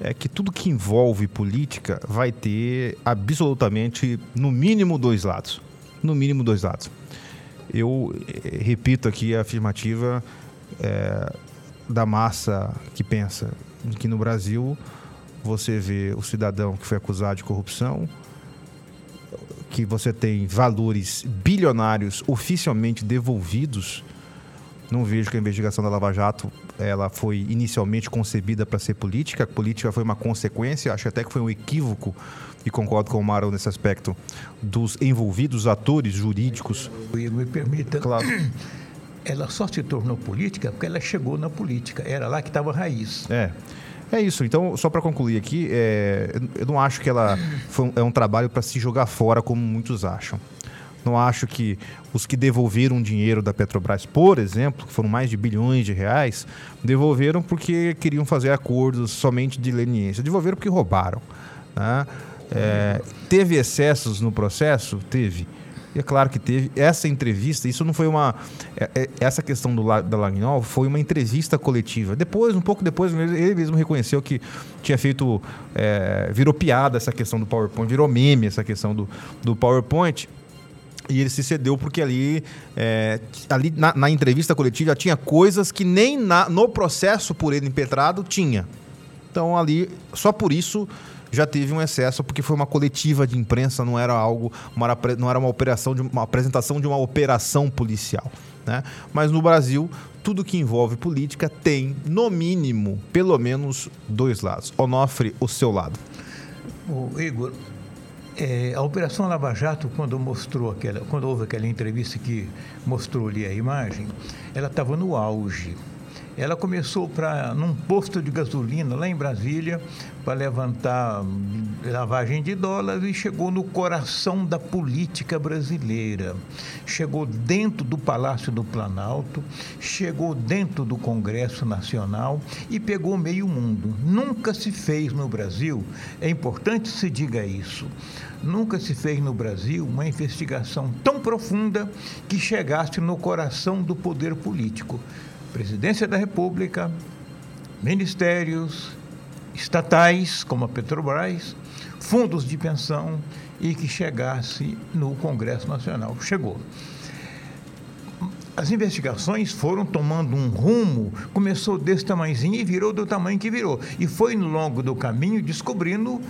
é que tudo que envolve política vai ter absolutamente, no mínimo, dois lados. No mínimo, dois lados. Eu eh, repito aqui a afirmativa é, da massa que pensa que no Brasil você vê o cidadão que foi acusado de corrupção, que você tem valores bilionários oficialmente devolvidos. Não vejo que a investigação da Lava Jato ela foi inicialmente concebida para ser política. A política foi uma consequência. Acho até que foi um equívoco e concordo com o Maro nesse aspecto dos envolvidos atores jurídicos. Me permita. Claro ela só se tornou política porque ela chegou na política. Era lá que estava a raiz. É. É isso. Então, só para concluir aqui, é, eu não acho que ela foi, é um trabalho para se jogar fora, como muitos acham. Não acho que os que devolveram dinheiro da Petrobras, por exemplo, que foram mais de bilhões de reais, devolveram porque queriam fazer acordos somente de leniência. Devolveram porque roubaram. Né? É, teve excessos no processo? Teve. E é claro que teve. Essa entrevista, isso não foi uma. É, é, essa questão do, da Lagnol foi uma entrevista coletiva. Depois, um pouco depois, ele mesmo reconheceu que tinha feito. É, virou piada essa questão do PowerPoint, virou meme essa questão do, do PowerPoint. E ele se cedeu porque ali, é, ali na, na, entrevista coletiva tinha coisas que nem na, no processo por ele impetrado tinha. Então ali, só por isso já teve um excesso porque foi uma coletiva de imprensa, não era algo, uma, não era uma operação de uma apresentação de uma operação policial. Né? Mas no Brasil, tudo que envolve política tem, no mínimo, pelo menos dois lados. Onofre, o seu lado. O Igor, é, a Operação Lava Jato, quando mostrou aquela, quando houve aquela entrevista que mostrou ali a imagem, ela estava no auge. Ela começou para num posto de gasolina lá em Brasília para levantar lavagem de dólares e chegou no coração da política brasileira. Chegou dentro do Palácio do Planalto, chegou dentro do Congresso Nacional e pegou meio mundo. Nunca se fez no Brasil, é importante se diga isso. Nunca se fez no Brasil uma investigação tão profunda que chegasse no coração do poder político. Presidência da República, ministérios, estatais, como a Petrobras, fundos de pensão e que chegasse no Congresso Nacional. Chegou. As investigações foram tomando um rumo, começou desse tamanhozinho e virou do tamanho que virou. E foi no longo do caminho descobrindo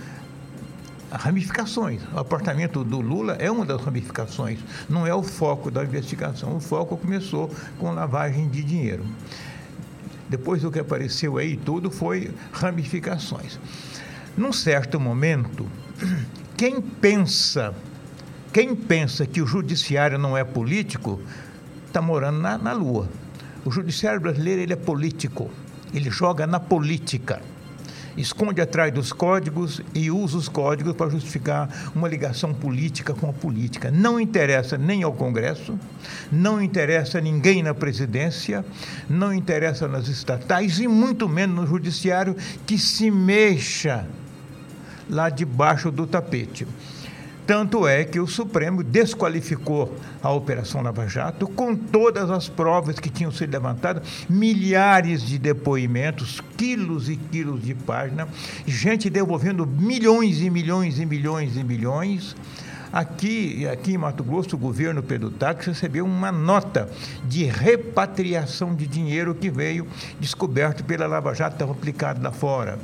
ramificações. O apartamento do Lula é uma das ramificações, não é o foco da investigação. O foco começou com lavagem de dinheiro. Depois do que apareceu aí, tudo foi ramificações. Num certo momento, quem pensa, quem pensa que o judiciário não é político, está morando na, na lua. O judiciário brasileiro ele é político, ele joga na política esconde atrás dos códigos e usa os códigos para justificar uma ligação política com a política. Não interessa nem ao Congresso, não interessa ninguém na presidência, não interessa nas estatais e muito menos no judiciário que se mexa lá debaixo do tapete. Tanto é que o Supremo desqualificou a Operação Lava Jato com todas as provas que tinham sido levantadas, milhares de depoimentos, quilos e quilos de página, gente devolvendo milhões e milhões e milhões e milhões Aqui, aqui em Mato Grosso, o governo Pedro Táxi recebeu uma nota de repatriação de dinheiro que veio descoberto pela Lava Jato, estava aplicado lá fora.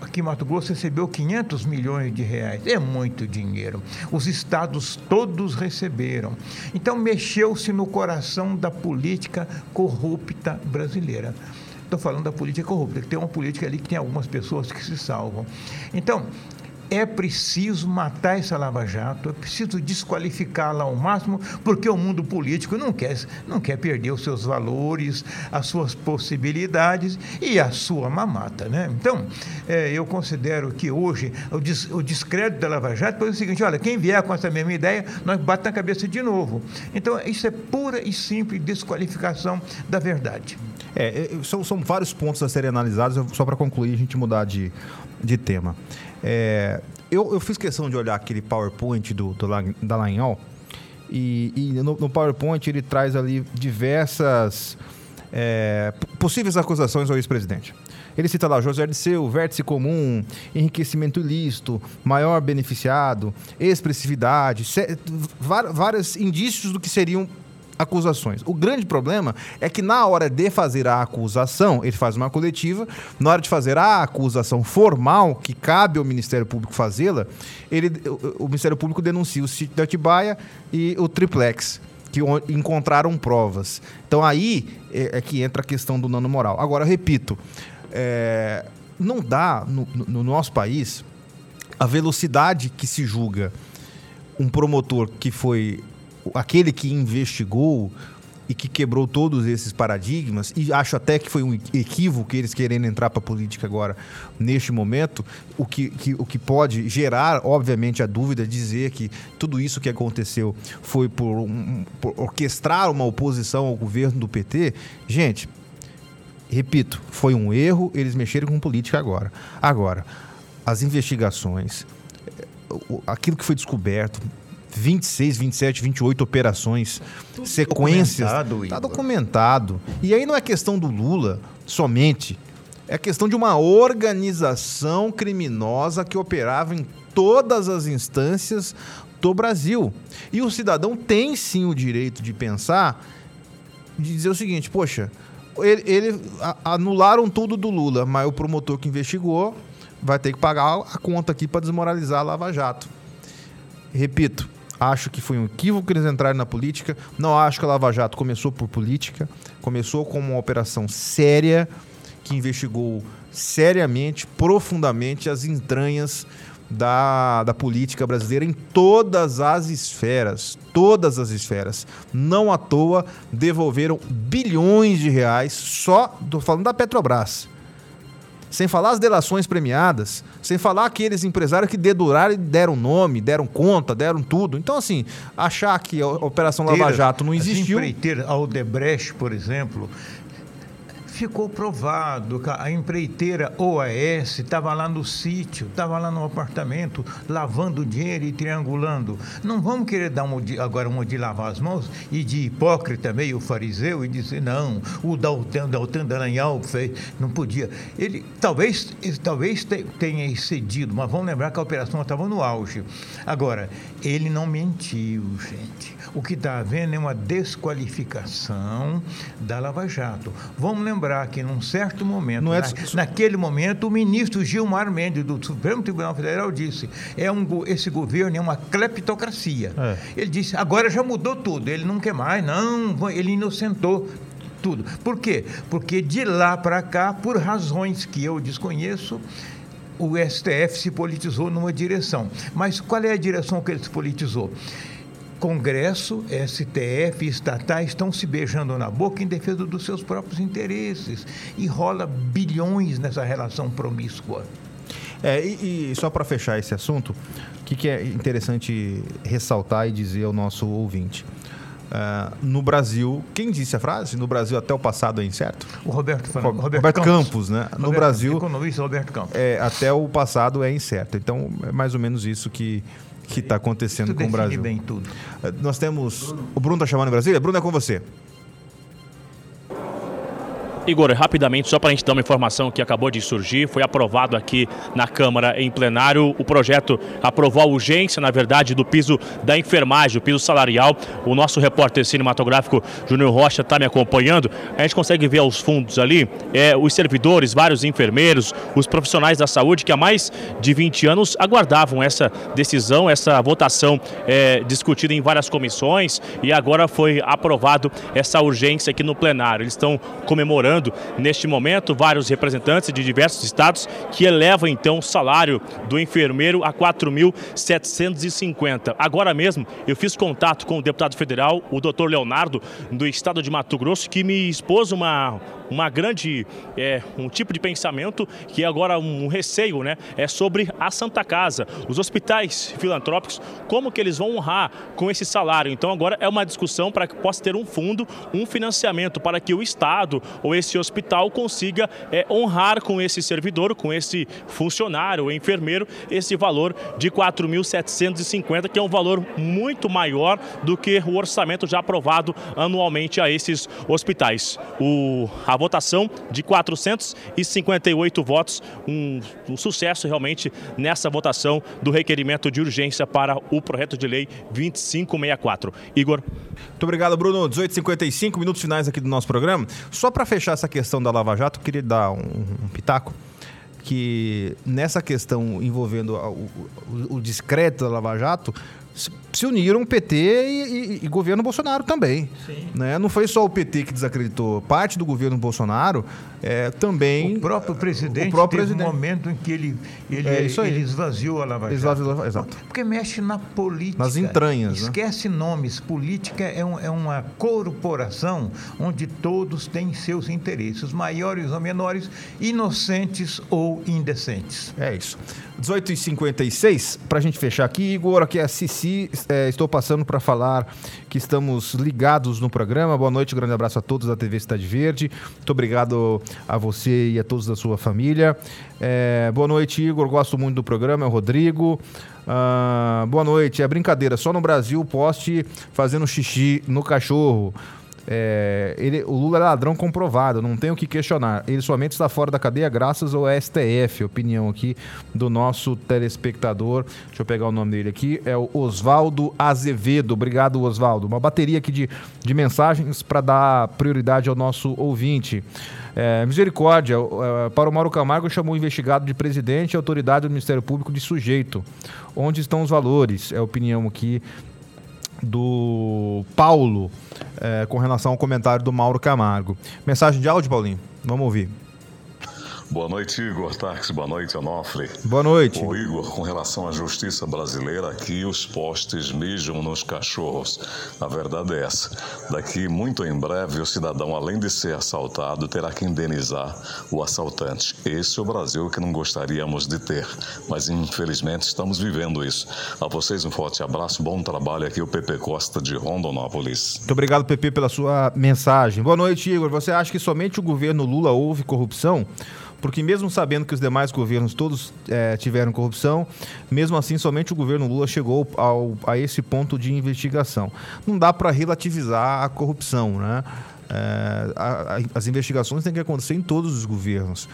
Aqui em Mato Grosso recebeu 500 milhões de reais. É muito dinheiro. Os estados todos receberam. Então, mexeu-se no coração da política corrupta brasileira. Estou falando da política corrupta, tem uma política ali que tem algumas pessoas que se salvam. Então, é preciso matar essa Lava Jato, é preciso desqualificá-la ao máximo, porque o mundo político não quer, não quer perder os seus valores, as suas possibilidades e a sua mamata. Né? Então, é, eu considero que hoje o, des, o descrédito da Lava Jato é o seguinte: olha, quem vier com essa mesma ideia, nós bate na cabeça de novo. Então, isso é pura e simples desqualificação da verdade. É, é são, são vários pontos a serem analisados, só para concluir, a gente mudar de, de tema. É, eu, eu, fiz questão de olhar aquele PowerPoint do, do Dallagnol e, e no, no, PowerPoint ele traz ali diversas é, possíveis acusações ao ex-presidente. Ele cita lá José Dirceu, vértice comum, enriquecimento ilícito, maior beneficiado, expressividade, vários indícios do que seriam acusações. O grande problema é que na hora de fazer a acusação, ele faz uma coletiva, na hora de fazer a acusação formal, que cabe ao Ministério Público fazê-la, ele, o, o Ministério Público denuncia o sítio de Atibaia e o triplex que encontraram provas. Então aí é, é, que entra a questão do nano moral. Agora, repito, é, não dá no, no nosso país a velocidade que se julga um promotor que foi aquele que investigou e que quebrou todos esses paradigmas, e acho até que foi um equívoco eles querendo entrar para a política agora, neste momento, o que, que, o que pode gerar, obviamente, a dúvida, dizer que tudo isso que aconteceu foi por, um, por orquestrar uma oposição ao governo do PT. Gente, repito, foi um erro, eles mexeram com política agora. Agora, as investigações, aquilo que foi descoberto, 26, 27, 28 operações, Tudo sequências. Está documentado. E aí não é questão do Lula somente. É questão de uma organização criminosa que operava em todas as instâncias do Brasil. E o cidadão tem sim o direito de pensar, de dizer o seguinte: poxa, ele, ele anularam tudo do Lula, mas o promotor que investigou vai ter que pagar a conta aqui para desmoralizar a Lava Jato. Repito, Acho que foi um equívoco eles entrarem na política. Não acho que a Lava Jato começou por política. Começou como uma operação séria que investigou seriamente, profundamente as entranhas da, da política brasileira em todas as esferas. Todas as esferas. Não à toa devolveram bilhões de reais só, tô falando da Petrobras sem falar as delações premiadas, sem falar aqueles empresários que deduraram e deram nome, deram conta, deram tudo. Então, assim, achar que a Operação Lava Jato não existiu. A Odebrecht, por exemplo, ficou provado que a empreiteira OAS estava lá no sítio, estava lá no apartamento, lavando dinheiro e triangulando. Não vamos querer dar uma agora uma de lavar as mãos e de hipócrita meio fariseu e dizer, não, o Daltan, Daltan Dallagnol fez, não podia. Ele talvez, talvez tenha excedido, mas vamos lembrar que a operação estava no auge. Agora, ele não mentiu, gente. O que está havendo é uma desqualificação da Lava Jato. Vamos lembrar que, num certo momento, é... na, naquele momento, o ministro Gilmar Mendes, do Supremo Tribunal Federal, disse: é um, esse governo é uma cleptocracia. É. Ele disse: agora já mudou tudo, ele não quer mais, não, ele inocentou tudo. Por quê? Porque de lá para cá, por razões que eu desconheço, o STF se politizou numa direção. Mas qual é a direção que ele se politizou? Congresso, STF e estatais estão se beijando na boca em defesa dos seus próprios interesses. E rola bilhões nessa relação promíscua. É, e, e só para fechar esse assunto, o que, que, é interessante ressaltar e dizer ao nosso ouvinte? Uh, no Brasil, quem disse a frase? No Brasil até o passado é incerto? O Roberto, Roberto, Roberto Campos. Campos. né? Roberto, no Brasil, economista Roberto Campos. É, até o passado é incerto. Então, é mais ou menos isso que que está acontecendo com o Brasil. bem tudo. Nós temos. O Bruno está chamando em Brasília? Bruno, é com você. Igor, rapidamente, só para a gente dar uma informação que acabou de surgir, foi aprovado aqui na Câmara em plenário o projeto aprovou a urgência, na verdade, do piso da enfermagem, o piso salarial. O nosso repórter cinematográfico Júnior Rocha está me acompanhando. A gente consegue ver aos fundos ali é, os servidores, vários enfermeiros, os profissionais da saúde que há mais de 20 anos aguardavam essa decisão, essa votação é, discutida em várias comissões e agora foi aprovado essa urgência aqui no plenário. Eles estão comemorando neste momento, vários representantes de diversos estados que elevam então o salário do enfermeiro a 4.750. Agora mesmo eu fiz contato com o deputado federal, o doutor Leonardo, do estado de Mato Grosso, que me expôs uma, uma grande, é, um tipo de pensamento que agora um receio, né? É sobre a Santa Casa, os hospitais filantrópicos, como que eles vão honrar com esse salário. Então agora é uma discussão para que possa ter um fundo, um financiamento para que o Estado ou esse hospital consiga é, honrar com esse servidor, com esse funcionário enfermeiro, esse valor de 4.750, que é um valor muito maior do que o orçamento já aprovado anualmente a esses hospitais. O, a votação de 458 votos, um, um sucesso realmente nessa votação do requerimento de urgência para o projeto de lei 2564. Igor. Muito obrigado, Bruno. 18h55, minutos finais aqui do nosso programa. Só para fechar essa questão da Lava Jato, queria dar um, um pitaco que nessa questão envolvendo o, o, o discreto da Lava Jato, se uniram PT e, e, e, governo Bolsonaro também. Né? Não foi só o PT que desacreditou. Parte do governo Bolsonaro é, também. O próprio presidente o próprio teve presidente. um momento em que ele, ele, é ele esvaziou a Lava Jato. Esvaziou, exato. Porque mexe na política. Nas entranhas. Né? Esquece né? nomes. Política é, um, é uma corporação onde todos têm seus interesses, maiores ou menores, inocentes ou indecentes. É isso. 18h56, para a gente fechar aqui, Igor, aqui é a Cici é, estou passando para falar que estamos ligados no programa. Boa noite, grande abraço a todos da TV Cidade Verde. Muito obrigado a você e a todos da sua família. É, boa noite, Igor. Gosto muito do programa. É o Rodrigo. Ah, boa noite. É brincadeira. Só no Brasil poste fazendo xixi no cachorro. É, ele, o Lula é ladrão comprovado, não tem o que questionar. Ele somente está fora da cadeia graças ao STF. Opinião aqui do nosso telespectador. Deixa eu pegar o nome dele aqui. É o Oswaldo Azevedo. Obrigado, Oswaldo. Uma bateria aqui de, de mensagens para dar prioridade ao nosso ouvinte. É, misericórdia, é, para o Mauro Camargo chamou o investigado de presidente e autoridade do Ministério Público de sujeito. Onde estão os valores? É a opinião aqui do Paulo é, com relação ao comentário do Mauro Camargo. Mensagem de áudio, Paulinho? Vamos ouvir. Boa noite, Igor Tarques. Boa noite, Onofre. Boa noite. O Igor, com relação à justiça brasileira, aqui os postes mijam nos cachorros. A verdade é essa. Daqui muito em breve, o cidadão, além de ser assaltado, terá que indenizar o assaltante. Esse é o Brasil que não gostaríamos de ter. Mas infelizmente estamos vivendo isso. A vocês um forte abraço, bom trabalho aqui, o Pepe Costa de Rondonópolis. Muito obrigado, Pepe, pela sua mensagem. Boa noite, Igor. Você acha que somente o governo Lula houve corrupção? Porque mesmo sabendo que os demais governos todos é, tiveram corrupção, mesmo assim somente o governo Lula chegou ao, a esse ponto de investigação. Não dá para relativizar a corrupção, né? É, a, a, as investigações têm que acontecer em todos os governos.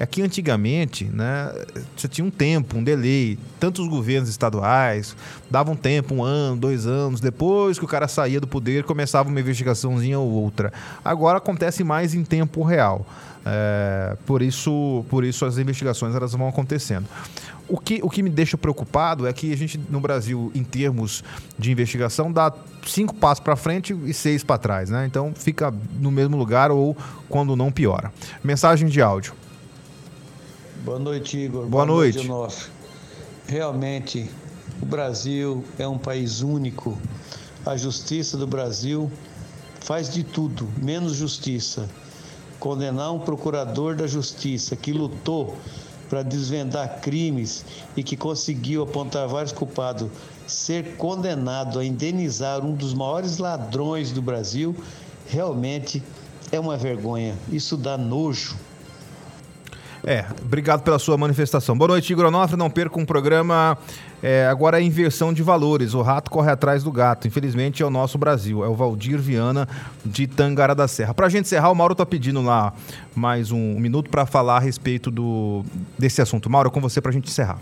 É que antigamente, né, você tinha um tempo, um delay. Tantos governos estaduais davam tempo, um ano, dois anos. Depois que o cara saía do poder, começava uma investigaçãozinha ou outra. Agora acontece mais em tempo real. É, por, isso, por isso as investigações elas vão acontecendo. O que, o que me deixa preocupado é que a gente, no Brasil, em termos de investigação, dá cinco passos para frente e seis para trás. Né? Então fica no mesmo lugar ou quando não piora. Mensagem de áudio. Boa noite, Igor. Boa, Boa noite. noite Realmente, o Brasil é um país único. A justiça do Brasil faz de tudo, menos justiça condenar um procurador da justiça que lutou para desvendar crimes e que conseguiu apontar vários culpados, ser condenado a indenizar um dos maiores ladrões do Brasil, realmente é uma vergonha. Isso dá nojo. É, obrigado pela sua manifestação. Boa noite, Igor Onofre. Não perca um programa. É, agora é inversão de valores. O rato corre atrás do gato. Infelizmente é o nosso Brasil. É o Valdir Viana de Tangara da Serra. Pra gente encerrar, o Mauro tá pedindo lá mais um minuto para falar a respeito do, desse assunto. Mauro, é com você pra gente encerrar.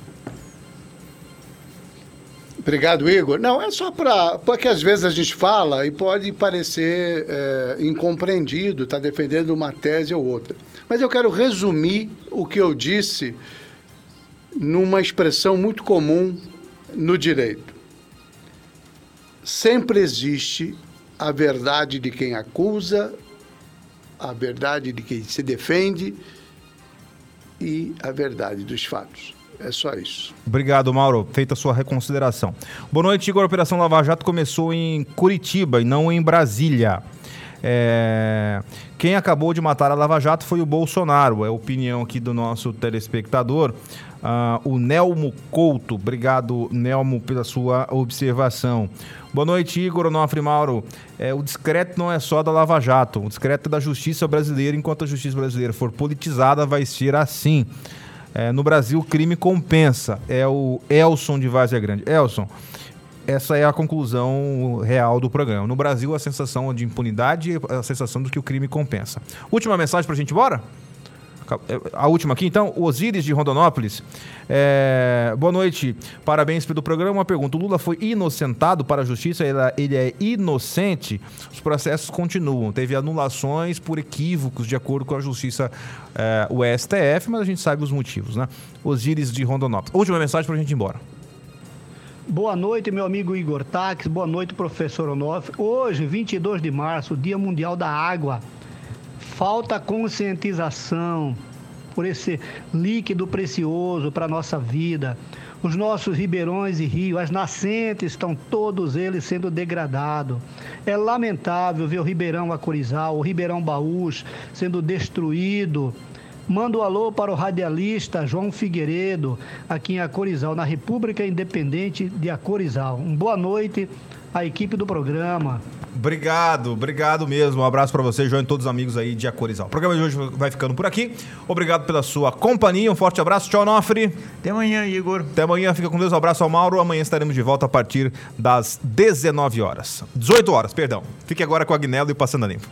Obrigado, Igor. Não, é só para. Porque às vezes a gente fala e pode parecer é, incompreendido, está defendendo uma tese ou outra. Mas eu quero resumir o que eu disse numa expressão muito comum no direito. Sempre existe a verdade de quem acusa a verdade de quem se defende e a verdade dos fatos. É só isso. Obrigado, Mauro. Feita a sua reconsideração. Boa noite, Igor. A Operação Lava Jato começou em Curitiba e não em Brasília. É... Quem acabou de matar a Lava Jato foi o Bolsonaro. É a opinião aqui do nosso telespectador, uh, o Nelmo Couto. Obrigado, Nelmo, pela sua observação. Boa noite, Igor Onofre Mauro. É, o discreto não é só da Lava Jato, o discreto é da justiça brasileira. Enquanto a justiça brasileira for politizada, vai ser assim. É, no Brasil, crime compensa. É o Elson de Várzea Grande. Elson, essa é a conclusão real do programa. No Brasil, a sensação de impunidade e a sensação de que o crime compensa. Última mensagem para a gente ir embora? A última aqui, então, Osíris de Rondonópolis. É, boa noite, parabéns pelo programa. Uma pergunta: o Lula foi inocentado para a justiça? Ele é inocente? Os processos continuam. Teve anulações por equívocos, de acordo com a justiça, é, o STF, mas a gente sabe os motivos, né? Osíris de Rondonópolis. Última mensagem para a gente ir embora. Boa noite, meu amigo Igor Tax. Boa noite, professor Onofre. Hoje, 22 de março, Dia Mundial da Água. Falta conscientização por esse líquido precioso para a nossa vida. Os nossos ribeirões e rios, as nascentes, estão todos eles sendo degradados. É lamentável ver o Ribeirão Acorizal, o Ribeirão Baús sendo destruído Manda um alô para o radialista João Figueiredo, aqui em Acorizal, na República Independente de Acorizal. Boa noite à equipe do programa. Obrigado, obrigado mesmo. Um abraço para você, João, e todos os amigos aí de Acorizal. O programa de hoje vai ficando por aqui. Obrigado pela sua companhia. Um forte abraço. Tchau, Nofre. Até amanhã, Igor. Até amanhã. Fica com Deus. Um abraço ao Mauro. Amanhã estaremos de volta a partir das 19 horas. 18 horas, perdão. Fique agora com a Agnello e Passando a Limpo.